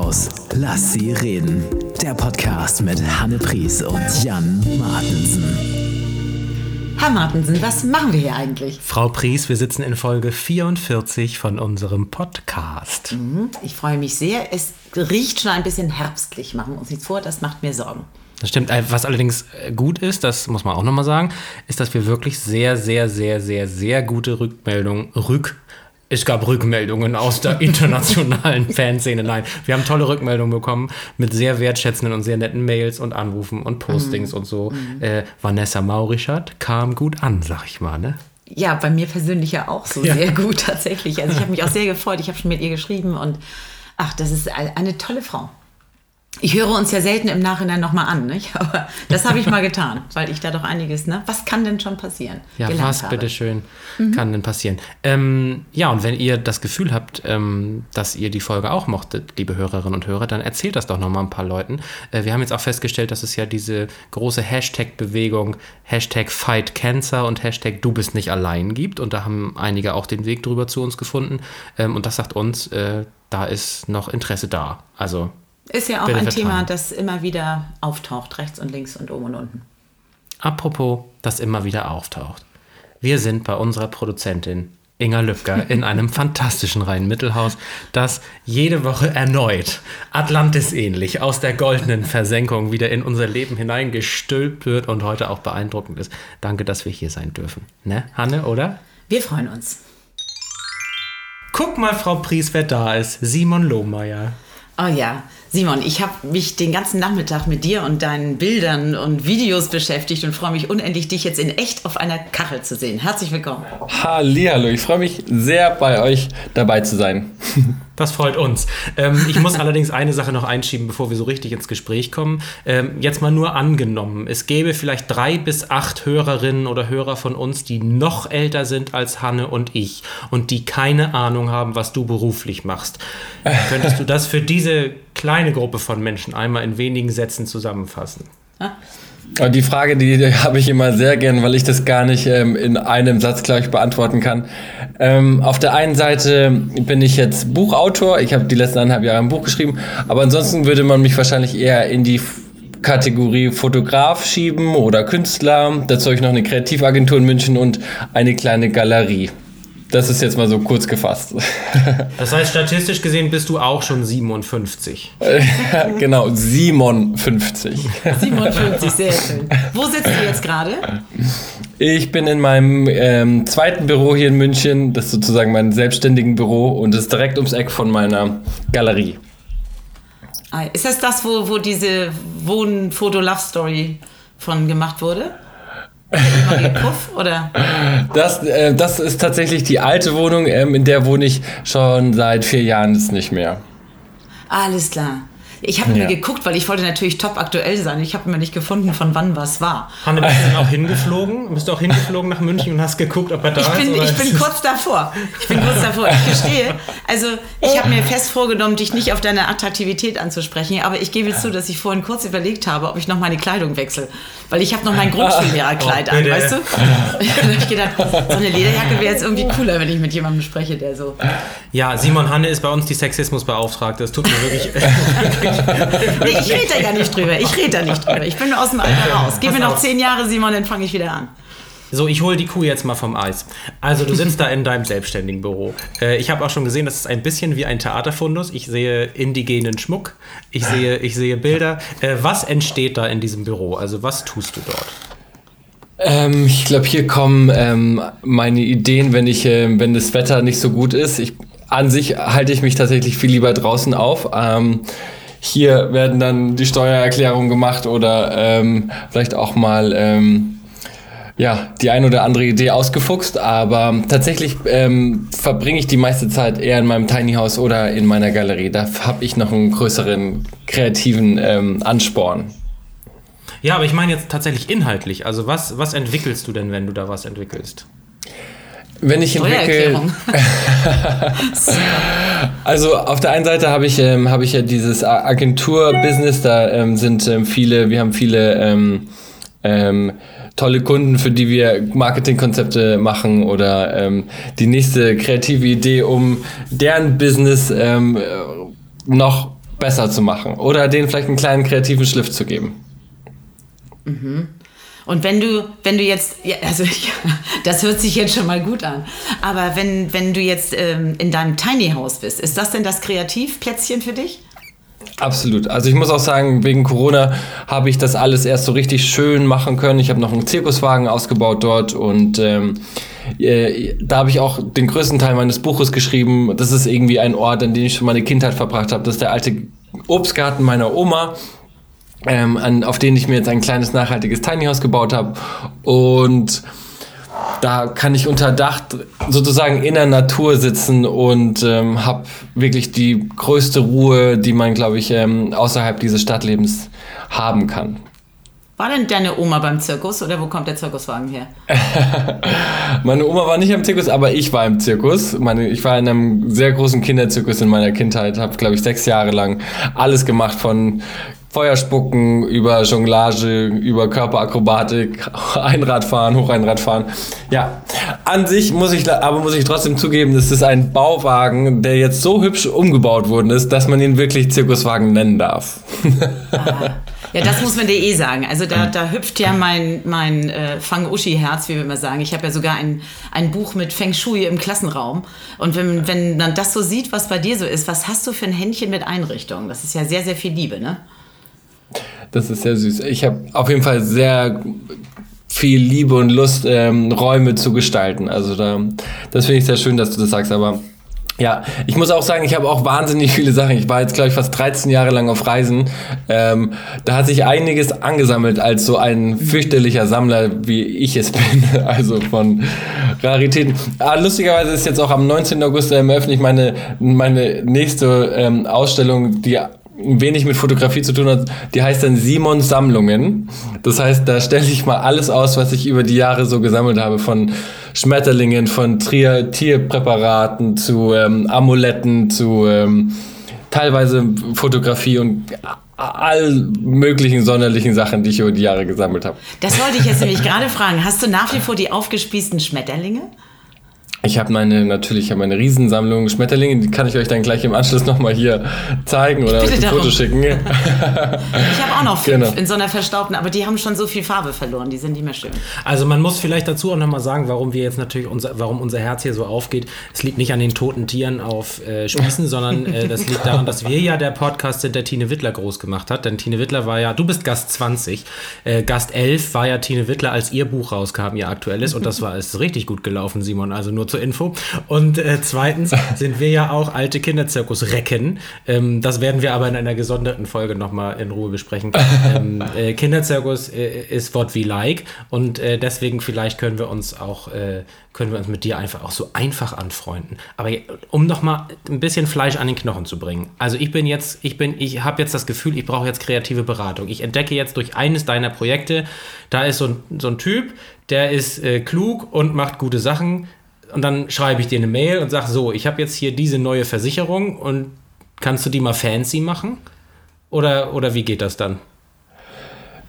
Mittelhaus. Lass sie reden. Der Podcast mit Hanne Pries und Jan Martensen. Herr Martensen, was machen wir hier eigentlich? Frau Pries, wir sitzen in Folge 44 von unserem Podcast. Mhm, ich freue mich sehr. Es riecht schon ein bisschen herbstlich. Machen wir uns nichts vor, das macht mir Sorgen. Das stimmt. Äh, was allerdings äh, gut ist, das muss man auch nochmal sagen, ist, dass wir wirklich sehr, sehr, sehr, sehr, sehr gute Rückmeldungen, Rück, es gab Rückmeldungen aus der internationalen Fanszene. Nein, wir haben tolle Rückmeldungen bekommen mit sehr wertschätzenden und sehr netten Mails und Anrufen und Postings mm. und so. Mm. Äh, Vanessa Maurischat kam gut an, sag ich mal, ne? Ja, bei mir persönlich ja auch so ja. sehr gut tatsächlich. Also ich habe mich auch sehr gefreut. Ich habe schon mit ihr geschrieben und ach, das ist eine tolle Frau. Ich höre uns ja selten im Nachhinein nochmal an, nicht? aber das habe ich mal getan, weil ich da doch einiges, ne? Was kann denn schon passieren? Ja, was bitteschön mhm. kann denn passieren? Ähm, ja, und wenn ihr das Gefühl habt, ähm, dass ihr die Folge auch mochtet, liebe Hörerinnen und Hörer, dann erzählt das doch nochmal ein paar Leuten. Äh, wir haben jetzt auch festgestellt, dass es ja diese große Hashtag-Bewegung, Hashtag Fight Cancer und Hashtag Du bist nicht allein gibt. Und da haben einige auch den Weg drüber zu uns gefunden. Ähm, und das sagt uns, äh, da ist noch Interesse da. Also ist ja auch ein vertrauen. Thema, das immer wieder auftaucht, rechts und links und oben und unten. Apropos, das immer wieder auftaucht. Wir sind bei unserer Produzentin Inga Lübcker in einem fantastischen Rhein-Mittelhaus, das jede Woche erneut Atlantis ähnlich aus der goldenen Versenkung wieder in unser Leben hineingestülpt wird und heute auch beeindruckend ist. Danke, dass wir hier sein dürfen. Ne, Hanne, oder? Wir freuen uns. Guck mal, Frau Pries, wer da ist. Simon Lohmeier. Oh ja, Simon, ich habe mich den ganzen Nachmittag mit dir und deinen Bildern und Videos beschäftigt und freue mich unendlich, dich jetzt in echt auf einer Kachel zu sehen. Herzlich willkommen. Hallihallo, ich freue mich sehr, bei euch dabei zu sein. Das freut uns. Ähm, ich muss allerdings eine Sache noch einschieben, bevor wir so richtig ins Gespräch kommen. Ähm, jetzt mal nur angenommen, es gäbe vielleicht drei bis acht Hörerinnen oder Hörer von uns, die noch älter sind als Hanne und ich und die keine Ahnung haben, was du beruflich machst. Könntest du das für diese kleine Gruppe von Menschen einmal in wenigen Sätzen zusammenfassen? Die Frage, die, die habe ich immer sehr gern, weil ich das gar nicht ähm, in einem Satz, glaube ich, beantworten kann. Ähm, auf der einen Seite bin ich jetzt Buchautor. Ich habe die letzten eineinhalb Jahre ein Buch geschrieben. Aber ansonsten würde man mich wahrscheinlich eher in die Kategorie Fotograf schieben oder Künstler. Dazu habe ich noch eine Kreativagentur in München und eine kleine Galerie. Das ist jetzt mal so kurz gefasst. Das heißt, statistisch gesehen bist du auch schon 57. genau, 57. 57, sehr schön. Wo sitzt du jetzt gerade? Ich bin in meinem ähm, zweiten Büro hier in München. Das ist sozusagen mein selbstständigen Büro und ist direkt ums Eck von meiner Galerie. Ah, ist das das, wo, wo diese Wohn-Foto-Love-Story von gemacht wurde? Puff, oder? Das, äh, das ist tatsächlich die alte Wohnung, ähm, in der wohne ich schon seit vier Jahren ist nicht mehr. Alles klar. Ich habe ja. mir geguckt, weil ich wollte natürlich top aktuell sein. Ich habe mir nicht gefunden, von wann was war. Hanne, bist du auch hingeflogen? Bist du auch hingeflogen nach München und hast geguckt, ob er da ich bin, ist? Ich bin kurz davor. Ich bin kurz davor. Ich gestehe. Also, ich habe mir fest vorgenommen, dich nicht auf deine Attraktivität anzusprechen, aber ich gebe zu, dass ich vorhin kurz überlegt habe, ob ich noch meine Kleidung wechsle. Weil ich habe noch mein Grundschullehrerkleid oh, an, weißt du? da habe ich gedacht, so eine Lederjacke wäre jetzt irgendwie cooler, wenn ich mit jemandem spreche, der so. Ja, Simon Hanne ist bei uns die Sexismusbeauftragte. Das tut mir wirklich. nee, ich rede da gar nicht drüber. Ich rede da nicht drüber. Ich bin aus dem Alter raus. Gib mir noch zehn Jahre, Simon, dann fange ich wieder an. So, ich hole die Kuh jetzt mal vom Eis. Also, du sitzt da in deinem selbstständigen Büro. Äh, ich habe auch schon gesehen, das ist ein bisschen wie ein Theaterfundus. Ich sehe indigenen Schmuck, ich sehe, ich sehe Bilder. Äh, was entsteht da in diesem Büro? Also, was tust du dort? Ähm, ich glaube, hier kommen ähm, meine Ideen, wenn ich, äh, wenn das Wetter nicht so gut ist. Ich, an sich halte ich mich tatsächlich viel lieber draußen auf. Ähm, hier werden dann die Steuererklärungen gemacht oder ähm, vielleicht auch mal ähm, ja, die ein oder andere Idee ausgefuchst, aber tatsächlich ähm, verbringe ich die meiste Zeit eher in meinem Tiny House oder in meiner Galerie. Da habe ich noch einen größeren kreativen ähm, Ansporn. Ja, aber ich meine jetzt tatsächlich inhaltlich. Also was, was entwickelst du denn, wenn du da was entwickelst? Wenn ich entwickle. also auf der einen Seite habe ich, ähm, hab ich ja dieses Agentur-Business, da ähm, sind ähm, viele, wir haben viele ähm, ähm, tolle Kunden, für die wir Marketingkonzepte machen oder ähm, die nächste kreative Idee, um deren Business noch besser zu machen oder denen vielleicht einen kleinen kreativen Schliff zu geben. Mhm. Und wenn du, wenn du jetzt, ja, also ja, das hört sich jetzt schon mal gut an, aber wenn, wenn du jetzt ähm, in deinem Tiny House bist, ist das denn das Kreativplätzchen für dich? Absolut. Also ich muss auch sagen, wegen Corona habe ich das alles erst so richtig schön machen können. Ich habe noch einen Zirkuswagen ausgebaut dort und ähm, äh, da habe ich auch den größten Teil meines Buches geschrieben. Das ist irgendwie ein Ort, an dem ich schon meine Kindheit verbracht habe. Das ist der alte Obstgarten meiner Oma. Ähm, an, auf den ich mir jetzt ein kleines nachhaltiges Tiny House gebaut habe. Und da kann ich unter Dach sozusagen in der Natur sitzen und ähm, habe wirklich die größte Ruhe, die man, glaube ich, ähm, außerhalb dieses Stadtlebens haben kann. War denn deine Oma beim Zirkus oder wo kommt der Zirkuswagen her? Meine Oma war nicht am Zirkus, aber ich war im Zirkus. Meine, ich war in einem sehr großen Kinderzirkus in meiner Kindheit, habe, glaube ich, sechs Jahre lang alles gemacht von Feuerspucken, über Jonglage, über Körperakrobatik, Einradfahren, Hocheinradfahren. Ja, an sich muss ich, aber muss ich trotzdem zugeben, das ist ein Bauwagen, der jetzt so hübsch umgebaut worden ist, dass man ihn wirklich Zirkuswagen nennen darf. Ah. Ja, das muss man dir eh sagen. Also da, da hüpft ja mein, mein äh, Fang-Uschi-Herz, wie wir immer sagen. Ich habe ja sogar ein, ein Buch mit Feng Shui im Klassenraum. Und wenn, wenn man das so sieht, was bei dir so ist, was hast du für ein Händchen mit Einrichtungen? Das ist ja sehr, sehr viel Liebe, ne? Das ist sehr süß. Ich habe auf jeden Fall sehr viel Liebe und Lust, ähm, Räume zu gestalten. Also da, das finde ich sehr schön, dass du das sagst, aber ja, ich muss auch sagen, ich habe auch wahnsinnig viele Sachen. Ich war jetzt, glaube ich, fast 13 Jahre lang auf Reisen. Ähm, da hat sich einiges angesammelt als so ein fürchterlicher Sammler, wie ich es bin. Also von Raritäten. Ah, lustigerweise ist jetzt auch am 19. August ähm, eröffne ich meine, meine nächste ähm, Ausstellung, die wenig mit Fotografie zu tun hat, die heißt dann Simons Sammlungen. Das heißt, da stelle ich mal alles aus, was ich über die Jahre so gesammelt habe, von Schmetterlingen, von Trier Tierpräparaten zu ähm, Amuletten, zu ähm, teilweise Fotografie und all möglichen sonderlichen Sachen, die ich über die Jahre gesammelt habe. Das wollte ich jetzt nämlich gerade fragen. Hast du nach wie vor die aufgespießten Schmetterlinge? Ich habe meine, natürlich, meine Riesensammlung Schmetterlinge, die kann ich euch dann gleich im Anschluss nochmal hier zeigen oder ein Foto schicken. ich habe auch noch fünf genau. in so einer verstaubten, aber die haben schon so viel Farbe verloren, die sind nicht mehr schön. Also man muss vielleicht dazu auch nochmal sagen, warum wir jetzt natürlich, unser, warum unser Herz hier so aufgeht. Es liegt nicht an den toten Tieren auf äh, Spießen, sondern äh, das liegt daran, dass wir ja der Podcast sind, der Tine Wittler groß gemacht hat. Denn Tine Wittler war ja, du bist Gast 20, äh, Gast 11 war ja Tine Wittler, als ihr Buch rauskam, ihr aktuelles. Und das war ist richtig gut gelaufen, Simon. Also nur zur Info. Und äh, zweitens sind wir ja auch alte Kinderzirkus-Recken. Ähm, das werden wir aber in einer gesonderten Folge nochmal in Ruhe besprechen. Ähm, äh, Kinderzirkus äh, ist what we like und äh, deswegen vielleicht können wir uns auch äh, können wir uns mit dir einfach auch so einfach anfreunden. Aber um nochmal ein bisschen Fleisch an den Knochen zu bringen. Also ich bin jetzt, ich bin, ich habe jetzt das Gefühl, ich brauche jetzt kreative Beratung. Ich entdecke jetzt durch eines deiner Projekte, da ist so ein, so ein Typ, der ist äh, klug und macht gute Sachen und dann schreibe ich dir eine Mail und sage so, ich habe jetzt hier diese neue Versicherung und kannst du die mal fancy machen? Oder, oder wie geht das dann?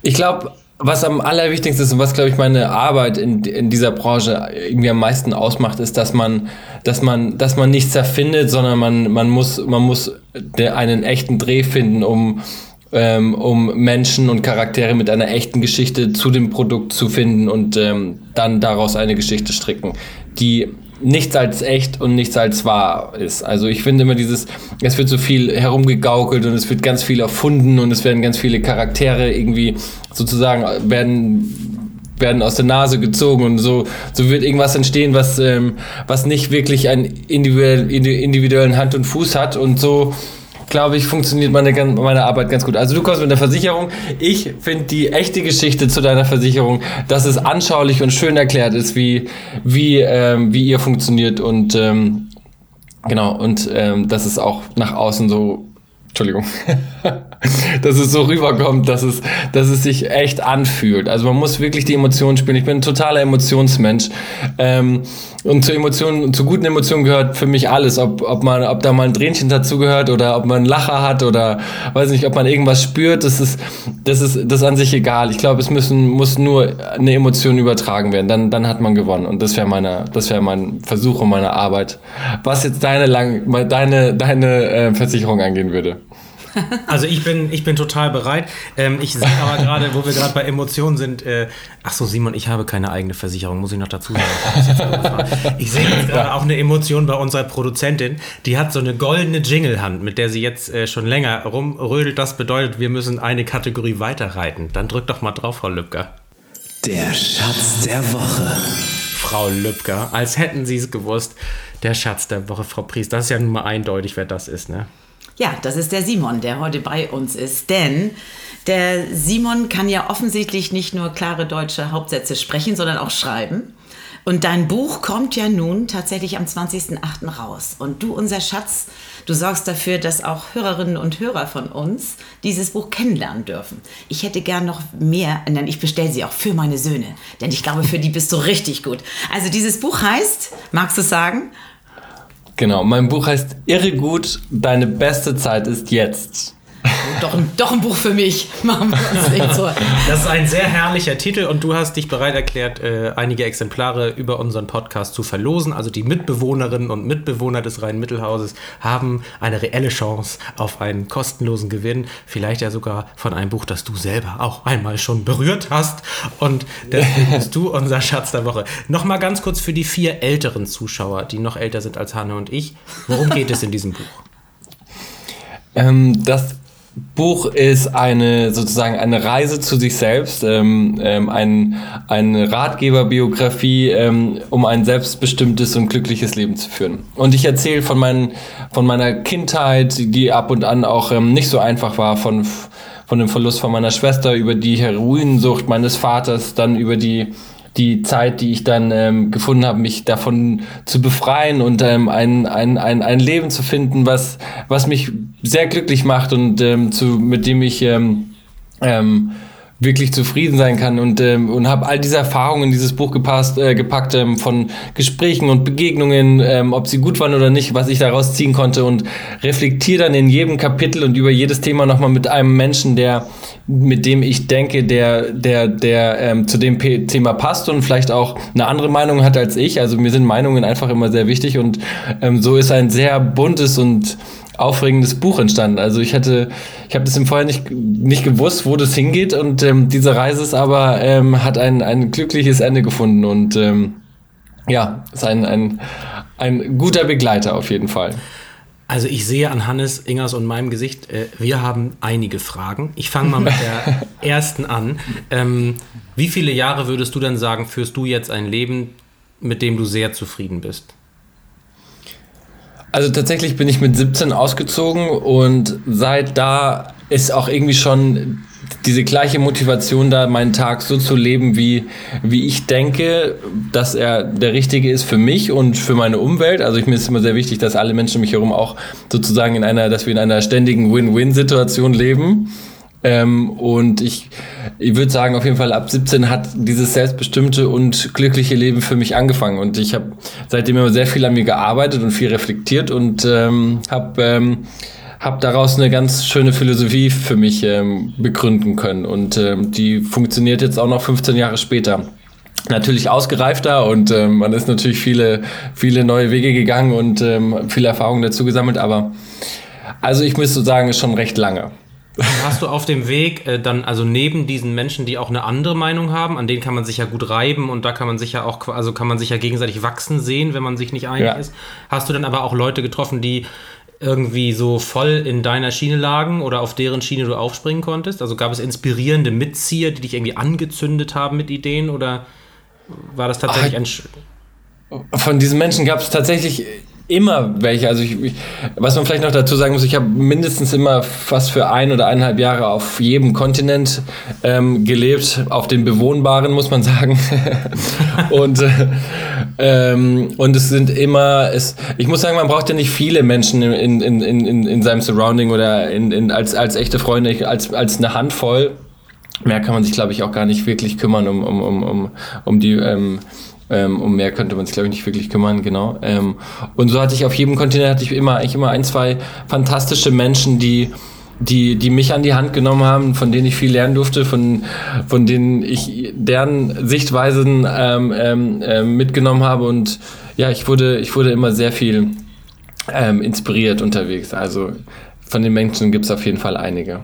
Ich glaube, was am allerwichtigsten ist und was, glaube ich, meine Arbeit in, in dieser Branche irgendwie am meisten ausmacht, ist, dass man, dass man, dass man nichts erfindet, sondern man, man muss, man muss einen echten Dreh finden, um, ähm, um Menschen und Charaktere mit einer echten Geschichte zu dem Produkt zu finden und ähm, dann daraus eine Geschichte stricken die nichts als echt und nichts als wahr ist. Also ich finde immer dieses, es wird so viel herumgegaukelt und es wird ganz viel erfunden und es werden ganz viele Charaktere irgendwie sozusagen werden werden aus der Nase gezogen und so, so wird irgendwas entstehen, was, ähm, was nicht wirklich einen individuellen Hand und Fuß hat und so glaube ich, funktioniert meine, meine Arbeit ganz gut. Also du kommst mit der Versicherung. Ich finde die echte Geschichte zu deiner Versicherung, dass es anschaulich und schön erklärt ist, wie, wie, ähm, wie ihr funktioniert und ähm, genau, und ähm, dass es auch nach außen so Entschuldigung, dass es so rüberkommt, dass es, dass es sich echt anfühlt. Also man muss wirklich die Emotionen spielen. Ich bin ein totaler Emotionsmensch. Ähm, und zu Emotionen, zu guten Emotionen gehört für mich alles. Ob, ob man, ob da mal ein Tränchen dazugehört oder ob man einen Lacher hat oder weiß nicht, ob man irgendwas spürt, das ist, das ist, das ist an sich egal. Ich glaube, es müssen, muss nur eine Emotion übertragen werden. Dann, dann hat man gewonnen. Und das wäre meine, das wäre mein Versuch und meine Arbeit. Was jetzt deine lang, deine, deine äh, Versicherung angehen würde. Also ich bin, ich bin total bereit. Ähm, ich sehe aber gerade, wo wir gerade bei Emotionen sind, äh, ach so Simon, ich habe keine eigene Versicherung, muss ich noch dazu sagen. Ich sehe jetzt gerade auch eine Emotion bei unserer Produzentin, die hat so eine goldene Jingle-Hand, mit der sie jetzt äh, schon länger rumrödelt. Das bedeutet, wir müssen eine Kategorie weiterreiten. Dann drück doch mal drauf, Frau Lübcker. Der Schatz der Woche. Frau Lübcker, als hätten Sie es gewusst. Der Schatz der Woche, Frau Priest. Das ist ja nun mal eindeutig, wer das ist, ne? Ja, das ist der Simon, der heute bei uns ist. Denn der Simon kann ja offensichtlich nicht nur klare deutsche Hauptsätze sprechen, sondern auch schreiben. Und dein Buch kommt ja nun tatsächlich am 20.08. raus. Und du, unser Schatz, du sorgst dafür, dass auch Hörerinnen und Hörer von uns dieses Buch kennenlernen dürfen. Ich hätte gern noch mehr, nein, ich bestelle sie auch für meine Söhne, denn ich glaube, für die bist du richtig gut. Also dieses Buch heißt, magst du sagen? Genau, mein Buch heißt Irre gut, deine beste Zeit ist jetzt. Doch ein, doch ein Buch für mich. Machen wir uns nicht so. Das ist ein sehr herrlicher Titel und du hast dich bereit erklärt, äh, einige Exemplare über unseren Podcast zu verlosen. Also die Mitbewohnerinnen und Mitbewohner des Rhein-Mittelhauses haben eine reelle Chance auf einen kostenlosen Gewinn. Vielleicht ja sogar von einem Buch, das du selber auch einmal schon berührt hast. Und deswegen bist du unser Schatz der Woche. Nochmal ganz kurz für die vier älteren Zuschauer, die noch älter sind als Hanne und ich. Worum geht es in diesem Buch? Ähm, das Buch ist eine sozusagen eine Reise zu sich selbst, ähm, ähm, ein, eine Ratgeberbiografie, ähm, um ein selbstbestimmtes und glückliches Leben zu führen. Und ich erzähle von, meinen, von meiner Kindheit, die ab und an auch ähm, nicht so einfach war, von, von dem Verlust von meiner Schwester, über die Heroinsucht meines Vaters, dann über die die Zeit, die ich dann ähm, gefunden habe, mich davon zu befreien und ähm, ein, ein, ein, ein Leben zu finden, was, was mich sehr glücklich macht und ähm, zu, mit dem ich ähm, ähm, wirklich zufrieden sein kann und, ähm, und habe all diese Erfahrungen in dieses Buch gepasst, äh, gepackt ähm, von Gesprächen und Begegnungen, ähm, ob sie gut waren oder nicht, was ich daraus ziehen konnte und reflektiere dann in jedem Kapitel und über jedes Thema nochmal mit einem Menschen, der mit dem ich denke, der, der, der ähm, zu dem P Thema passt und vielleicht auch eine andere Meinung hat als ich. Also mir sind Meinungen einfach immer sehr wichtig und ähm, so ist ein sehr buntes und aufregendes Buch entstanden. Also ich hatte, ich habe das im Vorher nicht, nicht gewusst, wo das hingeht und ähm, diese Reise ist aber ähm, hat ein, ein glückliches Ende gefunden und ähm, ja, ist ein, ein, ein guter Begleiter auf jeden Fall. Also ich sehe an Hannes, Ingers und meinem Gesicht, äh, wir haben einige Fragen. Ich fange mal mit der ersten an. Ähm, wie viele Jahre würdest du denn sagen, führst du jetzt ein Leben, mit dem du sehr zufrieden bist? Also tatsächlich bin ich mit 17 ausgezogen und seit da ist auch irgendwie schon diese gleiche Motivation da, meinen Tag so zu leben, wie, wie ich denke, dass er der richtige ist für mich und für meine Umwelt. Also ich, mir ist immer sehr wichtig, dass alle Menschen um mich herum auch sozusagen in einer, dass wir in einer ständigen Win-Win-Situation leben. Ähm, und ich, ich würde sagen, auf jeden Fall ab 17 hat dieses selbstbestimmte und glückliche Leben für mich angefangen. Und ich habe seitdem immer sehr viel an mir gearbeitet und viel reflektiert und ähm, habe ähm, hab daraus eine ganz schöne Philosophie für mich ähm, begründen können. Und ähm, die funktioniert jetzt auch noch 15 Jahre später natürlich ausgereifter und ähm, man ist natürlich viele, viele neue Wege gegangen und ähm, viele Erfahrungen dazu gesammelt, aber also ich müsste sagen, ist schon recht lange. Hast du auf dem Weg äh, dann, also neben diesen Menschen, die auch eine andere Meinung haben, an denen kann man sich ja gut reiben und da kann man sich ja auch, also kann man sich ja gegenseitig wachsen sehen, wenn man sich nicht einig ja. ist. Hast du dann aber auch Leute getroffen, die irgendwie so voll in deiner Schiene lagen oder auf deren Schiene du aufspringen konntest? Also gab es inspirierende Mitzieher, die dich irgendwie angezündet haben mit Ideen oder war das tatsächlich Ach, ein. Von diesen Menschen gab es tatsächlich immer welche. Also ich, ich, was man vielleicht noch dazu sagen muss, ich habe mindestens immer fast für ein oder eineinhalb Jahre auf jedem Kontinent ähm, gelebt, auf den bewohnbaren, muss man sagen. und, äh, ähm, und es sind immer, es, ich muss sagen, man braucht ja nicht viele Menschen in, in, in, in seinem Surrounding oder in, in, als, als echte Freunde, als, als eine Handvoll. Mehr kann man sich, glaube ich, auch gar nicht wirklich kümmern um, um, um, um, um die ähm, ähm, um mehr könnte man sich, glaube ich, nicht wirklich kümmern, genau. Ähm, und so hatte ich auf jedem Kontinent hatte ich immer, eigentlich immer ein, zwei fantastische Menschen, die, die, die mich an die Hand genommen haben, von denen ich viel lernen durfte, von, von denen ich deren Sichtweisen ähm, ähm, äh, mitgenommen habe. Und ja, ich wurde, ich wurde immer sehr viel ähm, inspiriert unterwegs. Also von den Menschen gibt es auf jeden Fall einige.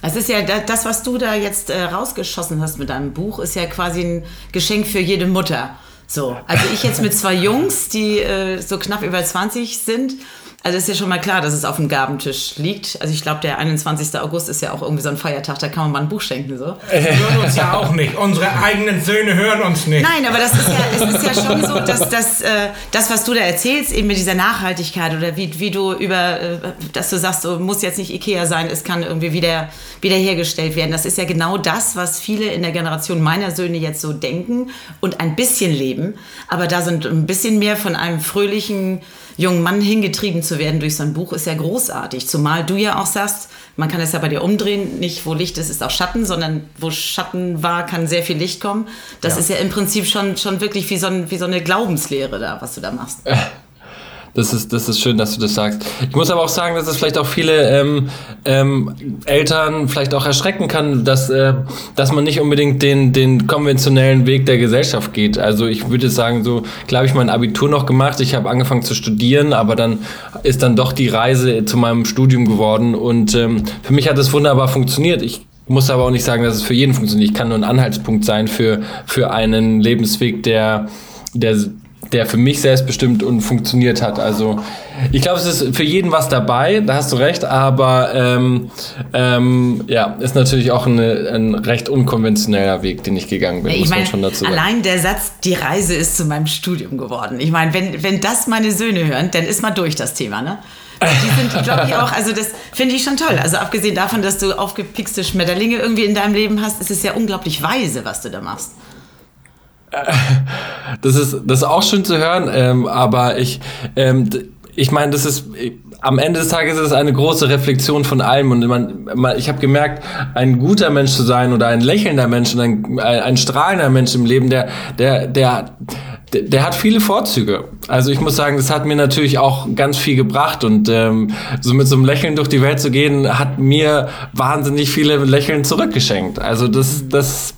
Es ist ja das, was du da jetzt äh, rausgeschossen hast mit deinem Buch, ist ja quasi ein Geschenk für jede Mutter. So, also ich jetzt mit zwei Jungs, die äh, so knapp über 20 sind also ist ja schon mal klar, dass es auf dem Gabentisch liegt. Also ich glaube, der 21. August ist ja auch irgendwie so ein Feiertag, da kann man mal ein Buch schenken. So. hören uns ja auch nicht. Unsere eigenen Söhne hören uns nicht. Nein, aber das ist ja, es ist ja schon so, dass, dass äh, das, was du da erzählst, eben mit dieser Nachhaltigkeit oder wie, wie du über, äh, dass du sagst, du muss jetzt nicht Ikea sein, es kann irgendwie wieder wiederhergestellt werden. Das ist ja genau das, was viele in der Generation meiner Söhne jetzt so denken und ein bisschen leben. Aber da sind ein bisschen mehr von einem fröhlichen jungen Mann hingetrieben zu werden durch so ein Buch ist ja großartig. Zumal du ja auch sagst, man kann es ja bei dir umdrehen, nicht wo Licht ist, ist auch Schatten, sondern wo Schatten war, kann sehr viel Licht kommen. Das ja. ist ja im Prinzip schon, schon wirklich wie so, ein, wie so eine Glaubenslehre da, was du da machst. Das ist, das ist schön, dass du das sagst. Ich muss aber auch sagen, dass es vielleicht auch viele ähm, ähm, Eltern vielleicht auch erschrecken kann, dass, äh, dass man nicht unbedingt den, den konventionellen Weg der Gesellschaft geht. Also ich würde sagen, so klar habe ich mein Abitur noch gemacht, ich habe angefangen zu studieren, aber dann ist dann doch die Reise zu meinem Studium geworden und ähm, für mich hat es wunderbar funktioniert. Ich muss aber auch nicht sagen, dass es für jeden funktioniert. Ich kann nur ein Anhaltspunkt sein für, für einen Lebensweg, der, der der für mich selbstbestimmt und funktioniert hat. Also ich glaube, es ist für jeden was dabei, da hast du recht, aber ähm, ähm, ja, ist natürlich auch eine, ein recht unkonventioneller Weg, den ich gegangen bin, ich muss mein, man schon dazu sagen. Allein der Satz, die Reise ist zu meinem Studium geworden. Ich meine, wenn, wenn das meine Söhne hören, dann ist mal durch das Thema, ne? Die sind, glaube ich, auch, also das finde ich schon toll. Also abgesehen davon, dass du aufgepixte Schmetterlinge irgendwie in deinem Leben hast, ist es ja unglaublich weise, was du da machst. Das ist, das ist auch schön zu hören, ähm, aber ich, ähm, ich meine, das ist am Ende des Tages ist es eine große Reflexion von allem und man, man ich habe gemerkt, ein guter Mensch zu sein oder ein lächelnder Mensch und ein, ein strahlender Mensch im Leben, der, der, der, der, hat viele Vorzüge. Also ich muss sagen, das hat mir natürlich auch ganz viel gebracht und ähm, so mit so einem Lächeln durch die Welt zu gehen, hat mir wahnsinnig viele Lächeln zurückgeschenkt. Also das, das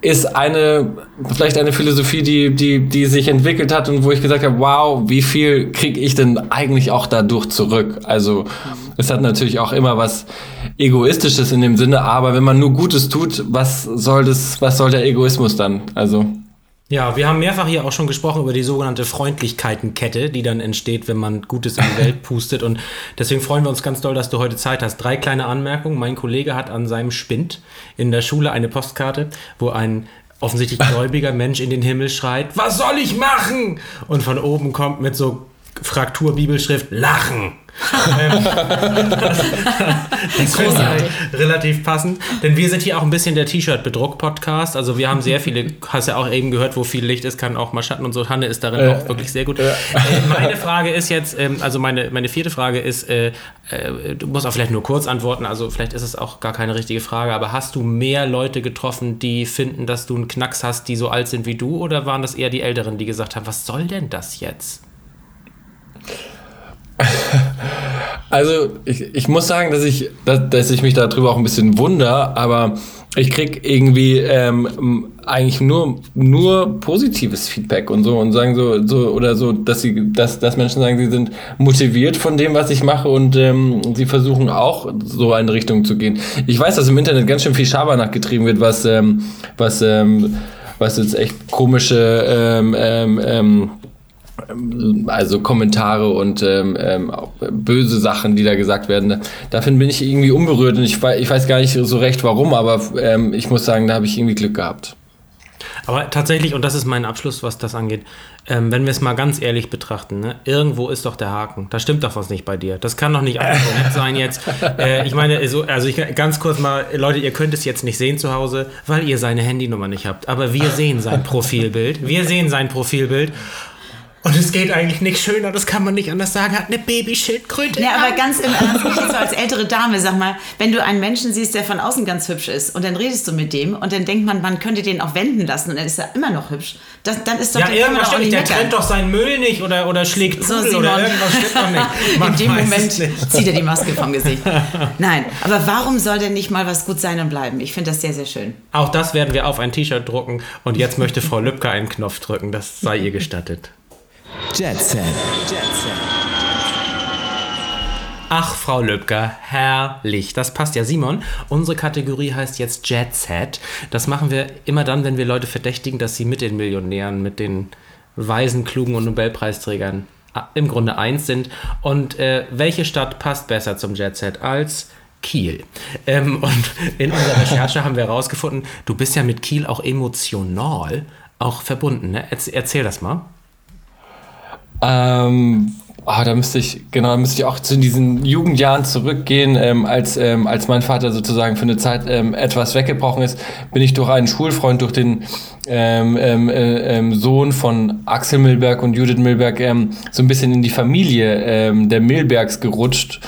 ist eine, vielleicht eine Philosophie, die, die, die sich entwickelt hat und wo ich gesagt habe, wow, wie viel kriege ich denn eigentlich auch dadurch zurück? Also es hat natürlich auch immer was Egoistisches in dem Sinne, aber wenn man nur Gutes tut, was soll das, was soll der Egoismus dann? Also ja, wir haben mehrfach hier auch schon gesprochen über die sogenannte Freundlichkeitenkette, die dann entsteht, wenn man Gutes in die Welt pustet. Und deswegen freuen wir uns ganz doll, dass du heute Zeit hast. Drei kleine Anmerkungen. Mein Kollege hat an seinem Spind in der Schule eine Postkarte, wo ein offensichtlich gläubiger Mensch in den Himmel schreit, was soll ich machen? Und von oben kommt mit so Fraktur-Bibelschrift, lachen. Ähm, das ist relativ passend, denn wir sind hier auch ein bisschen der T-Shirt-Bedruck-Podcast. Also wir haben sehr viele, hast ja auch eben gehört, wo viel Licht ist, kann auch mal Schatten und so. Hanne ist darin äh, auch wirklich sehr gut. Äh. meine Frage ist jetzt, ähm, also meine, meine vierte Frage ist, äh, äh, du musst auch vielleicht nur kurz antworten, also vielleicht ist es auch gar keine richtige Frage, aber hast du mehr Leute getroffen, die finden, dass du einen Knacks hast, die so alt sind wie du, oder waren das eher die Älteren, die gesagt haben, was soll denn das jetzt? Also ich, ich muss sagen, dass ich, dass, dass ich mich darüber auch ein bisschen wundere, aber ich krieg irgendwie ähm, eigentlich nur nur positives Feedback und so und sagen so so oder so, dass sie dass, dass Menschen sagen, sie sind motiviert von dem, was ich mache und ähm, sie versuchen auch so eine Richtung zu gehen. Ich weiß, dass im Internet ganz schön viel Schabernack getrieben wird, was ähm, was ähm, was jetzt echt komische ähm, ähm, ähm, also Kommentare und ähm, ähm, böse Sachen, die da gesagt werden. Davon bin ich irgendwie unberührt und ich, ich weiß gar nicht so recht warum, aber ähm, ich muss sagen, da habe ich irgendwie Glück gehabt. Aber tatsächlich, und das ist mein Abschluss, was das angeht, ähm, wenn wir es mal ganz ehrlich betrachten, ne, irgendwo ist doch der Haken. Da stimmt doch was nicht bei dir. Das kann doch nicht so nett sein jetzt. Äh, ich meine, so, also ich, ganz kurz mal, Leute, ihr könnt es jetzt nicht sehen zu Hause, weil ihr seine Handynummer nicht habt. Aber wir sehen sein Profilbild. Wir sehen sein Profilbild. Und es geht eigentlich nicht schöner, das kann man nicht anders sagen, hat eine Babyschildkröte. Ja, aber ganz im Ernst, ich jetzt so als ältere Dame, sag mal, wenn du einen Menschen siehst, der von außen ganz hübsch ist und dann redest du mit dem und dann denkt man, man könnte den auch wenden lassen und dann ist er immer noch hübsch. Das, dann ist doch ja, irgendwas stimmt nicht, der trennt doch seinen Müll nicht oder, oder schlägt so, Pudel oder irgendwas stimmt doch nicht. Man In dem Moment zieht er die Maske vom Gesicht. Nein, aber warum soll denn nicht mal was gut sein und bleiben? Ich finde das sehr, sehr schön. Auch das werden wir auf ein T-Shirt drucken und jetzt möchte Frau Lübcke einen Knopf drücken, das sei ihr gestattet. Jetset. Ach, Frau Löbker, herrlich. Das passt ja. Simon, unsere Kategorie heißt jetzt Jet Set. Das machen wir immer dann, wenn wir Leute verdächtigen, dass sie mit den Millionären, mit den weisen, klugen und Nobelpreisträgern äh, im Grunde eins sind. Und äh, welche Stadt passt besser zum Jet Set als Kiel? Ähm, und in unserer Recherche haben wir herausgefunden, du bist ja mit Kiel auch emotional auch verbunden. Ne? Erz- Erzähl das mal. Ähm, ah, da müsste ich, genau, da müsste ich auch zu diesen Jugendjahren zurückgehen, ähm, als, ähm, als mein Vater sozusagen für eine Zeit ähm, etwas weggebrochen ist, bin ich durch einen Schulfreund, durch den ähm, ähm, äh, ähm, Sohn von Axel Milberg und Judith Milberg so ein bisschen in die Familie der Milbergs gerutscht.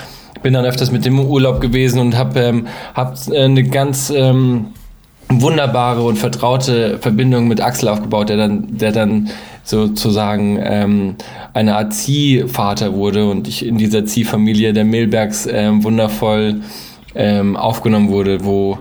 Bin dann öfters mit dem Urlaub gewesen und habe hab, äh, eine ganz wunderbare und vertraute Verbindung mit Axel aufgebaut, der dann, der dann sozusagen ähm, eine Art Ziehvater wurde und ich in dieser Ziehfamilie der Milbergs ähm, wundervoll ähm, aufgenommen wurde, wo,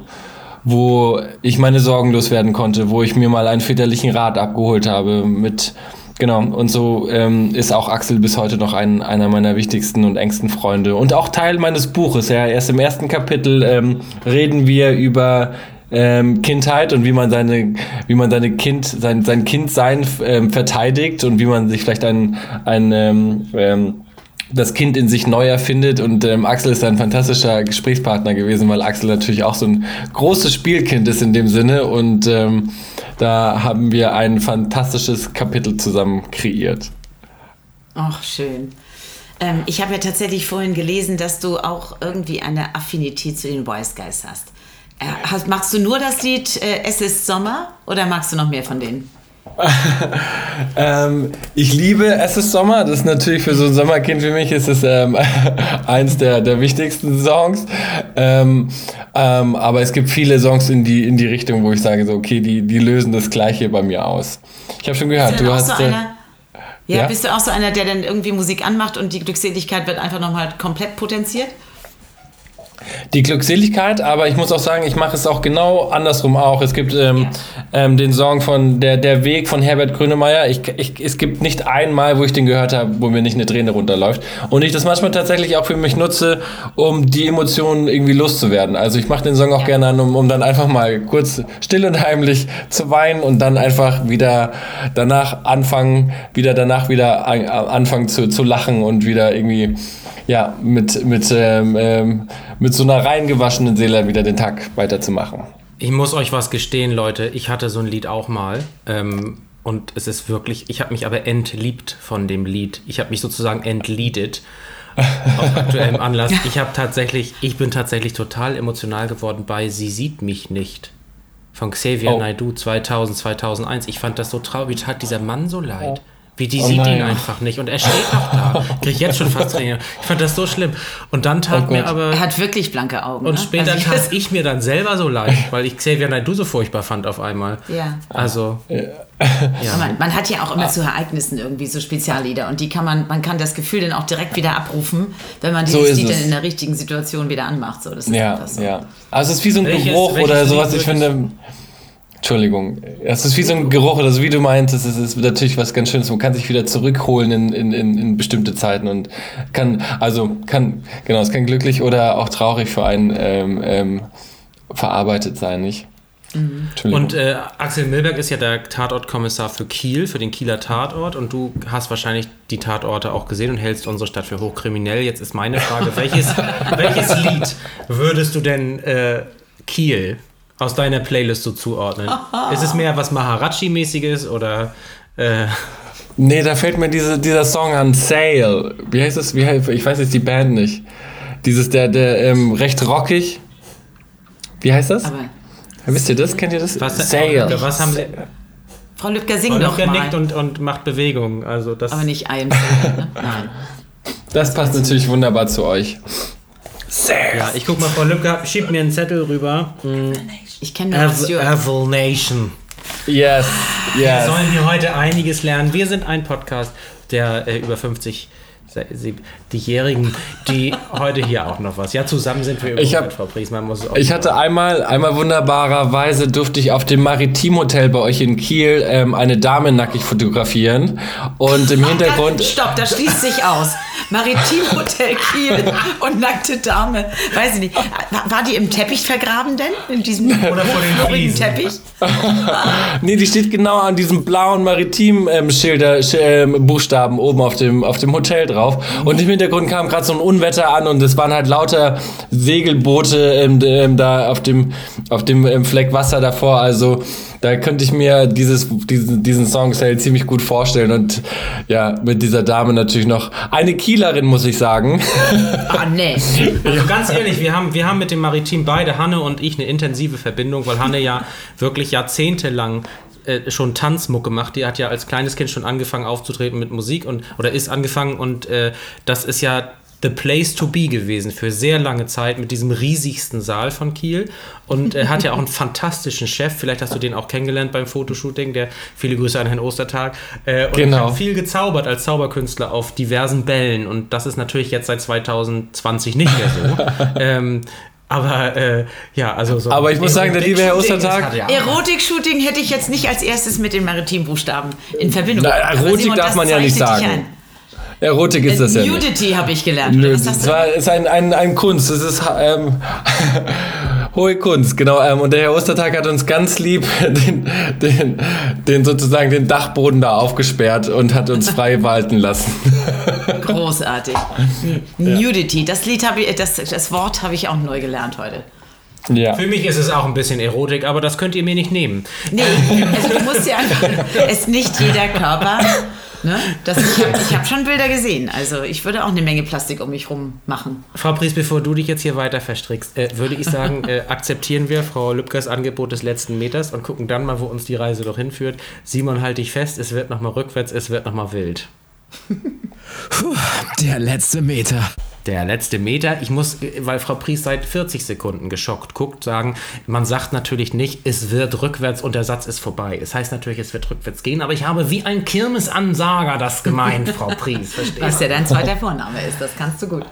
wo ich meine Sorgen loswerden konnte, wo ich mir mal einen väterlichen Rat abgeholt habe mit Genau, und so ähm, ist auch Axel bis heute noch ein, einer meiner wichtigsten und engsten Freunde. Und auch Teil meines Buches. Ja, erst im ersten Kapitel ähm, reden wir über ähm, Kindheit und wie man seine, wie man seine Kind, sein, sein Kindsein ähm, verteidigt und wie man sich vielleicht ein, ein ähm, ähm, das Kind in sich neu erfindet und ähm, Axel ist ein fantastischer Gesprächspartner gewesen, weil Axel natürlich auch so ein großes Spielkind ist in dem Sinne und ähm, da haben wir ein fantastisches Kapitel zusammen kreiert. Ach, schön. Ähm, ich habe ja tatsächlich vorhin gelesen, dass du auch irgendwie eine Affinität zu den Wise Guys hast. Äh, hast magst du nur das Lied äh, Es ist Sommer oder magst du noch mehr von denen? Ähm, ich liebe Es ist Sommer. Das ist natürlich für so ein Sommerkind wie mich ist es ähm, eins der, der wichtigsten Songs. Ähm, ähm, aber es gibt viele Songs in die, in die Richtung, wo ich sage, so, okay, die, die lösen das Gleiche bei mir aus. Ich habe schon gehört, du hast. so äh, ja, ja? bist du auch so einer, der dann irgendwie Musik anmacht und die Glückseligkeit wird einfach nochmal komplett potenziert? Die Glückseligkeit, aber ich muss auch sagen, ich mache es auch genau andersrum auch. Es gibt ähm, Ja. ähm, den Song von der, der Weg von Herbert Grönemeyer. Ich, ich, es gibt nicht einmal, wo ich den gehört habe, wo mir nicht eine Träne runterläuft. Und ich das manchmal tatsächlich auch für mich nutze, um die Emotionen irgendwie loszuwerden. Also ich mache den Song auch gerne an, um, um dann einfach mal kurz still und heimlich zu weinen und dann einfach wieder danach anfangen, wieder danach wieder an, anfangen zu, zu lachen und wieder irgendwie ja, mit, mit, ähm, ähm, mit so einer reingewaschenen Seele wieder den Tag weiterzumachen. Ich muss euch was gestehen, Leute. Ich hatte so ein Lied auch mal. Ähm, und es ist wirklich, ich habe mich aber entliebt von dem Lied. Ich habe mich sozusagen entliedet. Aus aktuellem Anlass. Ich habe tatsächlich, ich bin tatsächlich total emotional geworden bei Sie sieht mich nicht. Von Xavier Oh. Naidoo 2000, 2001. Ich fand das so traurig. Tat dieser Mann so leid. Wie die Oh sieht nein. ihn einfach nicht. Und er steht noch da. Krieg ich jetzt schon fast Tränen. Ich fand das so schlimm. Und dann tat Oh mir aber. Er hat wirklich blanke Augen. Und ne? später Also tat ich mir dann selber so leid, weil ich Xavier Naidoo so furchtbar fand auf einmal. Ja. Also, Man, man hat ja auch immer zu Ereignissen irgendwie so Speziallieder und die kann man, man kann das Gefühl dann auch direkt wieder abrufen, wenn man So dieses ist Lied dann in der richtigen Situation wieder anmacht. So, das ist Ja, einfach so. ja. Also es ist wie so ein Welches- Geruch welches oder sowas. Ich finde. Entschuldigung. Es ist wie so ein Geruch oder so wie du meintest, es ist natürlich was ganz Schönes. Man kann sich wieder zurückholen in, in, in, in bestimmte Zeiten und kann, also kann, genau, es kann glücklich oder auch traurig für einen ähm, ähm, verarbeitet sein, nicht? Entschuldigung. und äh, Axel Milberg ist ja der Tatortkommissar für Kiel, für den Kieler Tatort. Und du hast wahrscheinlich die Tatorte auch gesehen und hältst unsere Stadt für hochkriminell. Jetzt ist meine Frage, welches, welches Lied würdest du denn äh, Kiel aus deiner Playlist so zuordnen? Ist es mehr was Maharaji-mäßiges oder... Äh, Nee, da fällt mir diese, dieser Song an Sale. Wie heißt es? Wie heißt, ich weiß jetzt die Band nicht. Dieses, der, der ähm, recht rockig. Wie heißt das? Aber Wisst ihr das? Kennt ihr das? was, Sale. was haben sie... Frau Lübcker, sing Und doch mal. nickt und, und macht Bewegungen. Also das... Aber nicht Sale, ne? Nein. Das passt natürlich wunderbar zu euch. Ja, ich guck mal, Frau Lübcker, schiebt mir einen Zettel rüber. Ich kenne nur. Evil Nation. Yes, Wir yes. sollen hier heute einiges lernen. Wir sind ein Podcast, der äh, über 50 sie- die Jährigen, die heute hier auch noch was. Ja, zusammen sind wir Ich überhaupt, hab- Frau Priesmann muss es auch Ich hatte einmal, einmal wunderbarerweise durfte ich auf dem Maritimhotel bei euch in Kiel ähm, eine Dame nackig fotografieren und im Hintergrund Stopp, das schließt sich aus. Maritim Hotel Kiel und nackte Dame. Weiß ich nicht. War, war die im Teppich vergraben denn? In diesem Oder vor den florigen Fliesen. Teppich? Nee, die steht genau an diesem blauen Maritim-Schilder, ähm, Buchstaben oben auf dem, auf dem Hotel drauf. Und im Hintergrund kam gerade so ein Unwetter an und es waren halt lauter Segelboote ähm, ähm, da auf dem, auf dem ähm, Fleck Wasser davor. Also da könnte ich mir dieses, diesen, diesen Song halt ziemlich gut vorstellen. Und ja, mit dieser Dame natürlich noch eine Kielerin, muss ich sagen. Ah, nee. Also ganz ehrlich, wir haben, wir haben mit dem Maritim beide, Hanne und ich, eine intensive Verbindung, weil Hanne ja wirklich jahrzehntelang äh, schon Tanzmucke macht. Die hat ja als kleines Kind schon angefangen aufzutreten mit Musik und oder ist angefangen und äh, das ist ja the place to be gewesen für sehr lange Zeit mit diesem riesigsten Saal von Kiel und er hat ja auch einen fantastischen Chef. Vielleicht hast du den auch kennengelernt beim Fotoshooting. Der viele Grüße an Herrn Ostertag. Äh, und Genau. hat viel gezaubert als Zauberkünstler auf diversen Bällen und das ist natürlich jetzt seit 2020 nicht mehr so. ähm, aber äh, ja, also so. Aber ich muss sagen, der liebe Herr Ostertag- das er auch. Erotik-Shooting hätte ich jetzt nicht als erstes mit den Maritimbuchstaben in Verbindung. Na, Erotik Simon, darf das man ja nicht sagen. Erotik ist das ja nicht. Nudity habe ich gelernt. Nö, das du? war, ist ein, ein, ein Kunst. Es ist ähm, hohe Kunst, genau. Ähm, und der Herr Ostertag hat uns ganz lieb den, den, den sozusagen den Dachboden da aufgesperrt und hat uns frei walten lassen. Großartig. Nudity, das Lied habe ich, das, das Wort habe ich auch neu gelernt heute. ja. Für mich ist es auch ein bisschen Erotik, aber das könnt ihr mir nicht nehmen. Nee, also du musst ja einfach, es ist nicht jeder Körper. Ne? Das, ich habe ich hab schon Bilder gesehen. Also ich würde auch eine Menge Plastik um mich rum machen. Frau Pries, bevor du dich jetzt hier weiter verstrickst, äh, würde ich sagen, äh, akzeptieren wir Frau Lübkers Angebot des letzten Meters und gucken dann mal, wo uns die Reise doch hinführt. Simon, halt dich fest, es wird nochmal rückwärts, es wird nochmal wild. Der letzte Meter. Der letzte Meter, ich muss, weil Frau Pries seit 40 Sekunden geschockt guckt, sagen, man sagt natürlich nicht, es wird rückwärts und der Satz ist vorbei. Es heißt natürlich, es wird rückwärts gehen, aber ich habe wie ein Kirmesansager das gemeint, Frau Pries, verstehst Was ja dein zweiter Vorname ist, das kannst du gut.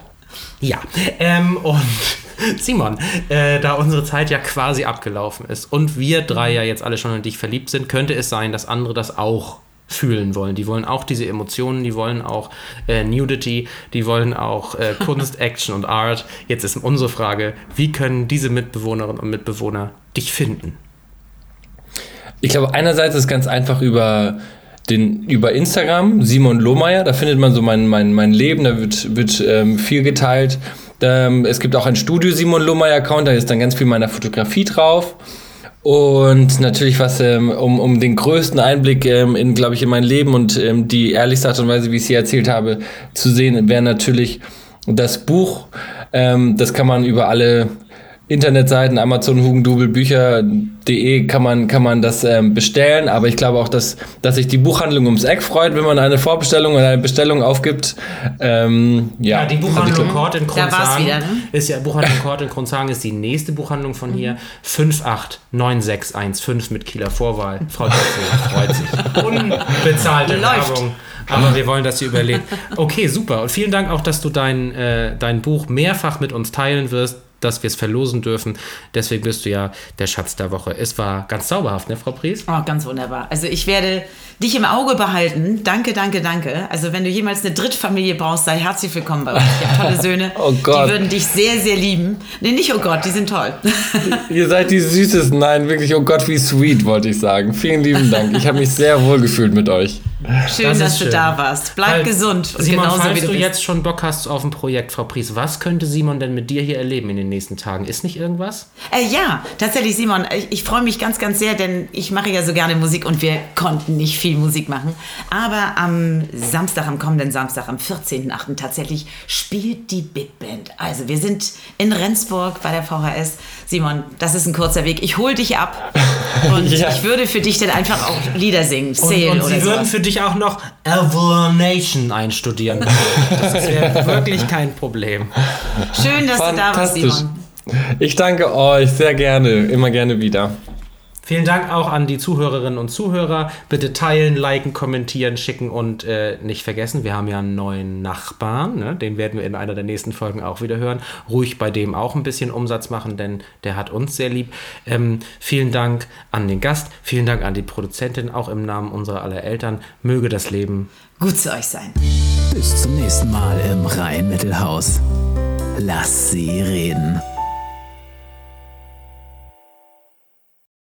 Ja, ähm, und Simon, äh, da unsere Zeit ja quasi abgelaufen ist und wir drei ja jetzt alle schon in dich verliebt sind, könnte es sein, dass andere das auch fühlen wollen. Die wollen auch diese Emotionen, die wollen auch äh, Nudity, die wollen auch äh, Kunst, Action und Art. Jetzt ist unsere Frage, wie können diese Mitbewohnerinnen und Mitbewohner dich finden? Ich glaube, einerseits ist ganz einfach über den über Instagram, Simon Lohmeier, da findet man so mein, mein, mein Leben, da wird, wird ähm, viel geteilt. Ähm, es gibt auch ein Studio Simon Lohmeier Account, da ist dann ganz viel meiner Fotografie drauf. Und natürlich was, ähm, um, um den größten Einblick ähm, in, glaube ich, in mein Leben und ähm, die ehrlichste Art und Weise, wie ich es hier erzählt habe, zu sehen, wäre natürlich das Buch. Ähm, das kann man über alle Internetseiten, Amazon, Hugendubel, Bücher.de kann man, kann man das ähm, bestellen. Aber ich glaube auch, dass, dass sich die Buchhandlung ums Eck freut, wenn man eine Vorbestellung oder eine Bestellung aufgibt. Ähm, ja. Ja, die Also Buchhandlung Kort in war's Kronzagen wieder, ne? ist ja Buchhandlung Kort in Kronzagen ist die nächste Buchhandlung von hier 589615 mit Kieler Vorwahl. Frau Döpfel freut sich. Unbezahlte. Werbung. Aber wir wollen, dass sie überlebt. Okay, super. Und vielen Dank auch, dass du dein, äh, dein Buch mehrfach mit uns teilen wirst, dass wir es verlosen dürfen. Deswegen bist du ja der Schatz der Woche. Es war ganz zauberhaft, ne, Frau Pries? Oh, ganz wunderbar. Also ich werde dich im Auge behalten. Danke, danke, danke. Also wenn du jemals eine Drittfamilie brauchst, sei herzlich willkommen bei uns. Ich habe tolle Söhne. Oh Gott. Die würden dich sehr, sehr lieben. Nee, nicht oh Gott, die sind toll. Ihr seid die süßesten. Nein, wirklich, oh Gott, wie sweet, wollte ich sagen. Vielen lieben Dank. Ich habe mich sehr wohl gefühlt mit euch. Schön, Das dass ist du schön. da warst. Bleib Halt, gesund und Simon, genauso falls wie du, du jetzt schon Bock hast auf ein Projekt, Frau Pries, was könnte Simon denn mit dir hier erleben in den nächsten Tagen? Ist nicht irgendwas? Äh, ja, tatsächlich, Simon. Ich, ich freue mich ganz, ganz sehr, denn ich mache ja so gerne Musik und wir konnten nicht viel Musik machen. Aber am Samstag, am kommenden Samstag, am 14.8. tatsächlich spielt die Big Band. Also wir sind in Rendsburg bei der VHS. Simon, das ist ein kurzer Weg. Ich hole dich ab und Ja. ich würde für dich dann einfach auch Lieder singen. Und, Sail und oder sie würden sowas. für dich auch noch Evolution einstudieren. Das wäre wirklich kein Problem. Schön, dass du da warst. Simon. Ich danke euch sehr gerne. Immer gerne wieder. Vielen Dank auch an die Zuhörerinnen und Zuhörer. Bitte teilen, liken, kommentieren, schicken und äh, nicht vergessen, wir haben ja einen neuen Nachbarn. Ne? Den werden wir in einer der nächsten Folgen auch wieder hören. Ruhig bei dem auch ein bisschen Umsatz machen, denn der hat uns sehr lieb. Ähm, vielen Dank an den Gast. Vielen Dank an die Produzentin, auch im Namen unserer aller Eltern. Möge das Leben Gut zu euch sein. Bis zum nächsten Mal im Rhein-Mittelhaus. Lass sie reden.